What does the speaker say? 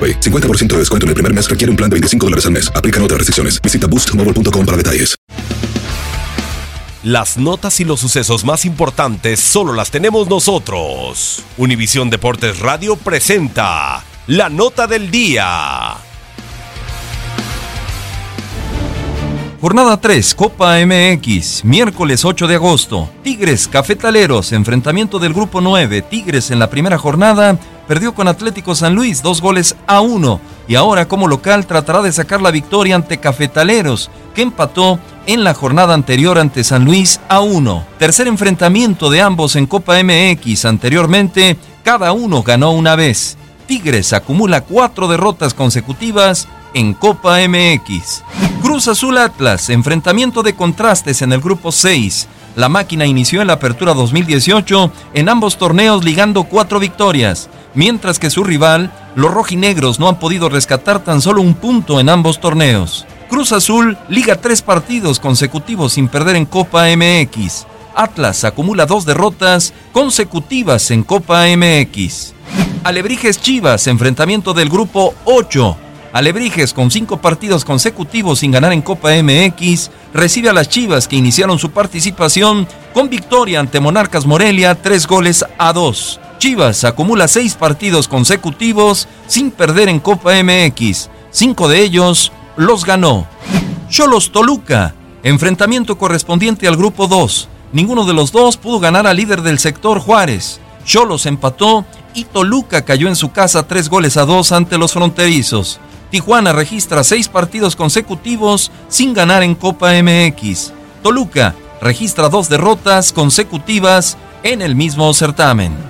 AroPay. 50% de descuento en el primer mes requiere un plan de 25 dólares al mes. Aplican otras restricciones. Visita boostmobile.com para detalles. Las notas y los sucesos más importantes solo las tenemos nosotros. Univisión Deportes Radio presenta la nota del día. Jornada 3, Copa MX, miércoles 8 de agosto. Tigres, Cafetaleros, enfrentamiento del grupo 9. Tigres en la primera jornada perdió con Atlético San Luis dos goles a uno y ahora como local tratará de sacar la victoria ante Cafetaleros, que empató en la jornada anterior ante San Luis a uno. Tercer enfrentamiento de ambos en Copa MX. Anteriormente, cada uno ganó una vez. Tigres acumula cuatro derrotas consecutivas en Copa MX. Cruz Azul Atlas, enfrentamiento de contrastes en el grupo 6. La máquina inició en la apertura 2018 en ambos torneos ligando cuatro victorias, mientras que su rival, los rojinegros, no han podido rescatar tan solo un punto en ambos torneos. Cruz Azul liga tres partidos consecutivos sin perder en Copa MX. Atlas acumula dos derrotas consecutivas en Copa MX. Alebrijes Chivas, enfrentamiento del grupo 8. Alebrijes, con cinco partidos consecutivos sin ganar en Copa MX, recibe a las Chivas que iniciaron su participación con victoria ante Monarcas Morelia, tres goles a dos. Chivas acumula seis partidos consecutivos sin perder en Copa MX. Cinco de ellos los ganó. Cholos Toluca, enfrentamiento correspondiente al grupo 2. Ninguno de los dos pudo ganar al líder del sector Juárez. Cholos empató y Toluca cayó en su casa tres goles a dos ante los fronterizos. Tijuana registra seis partidos consecutivos sin ganar en Copa MX. Toluca registra dos derrotas consecutivas en el mismo certamen.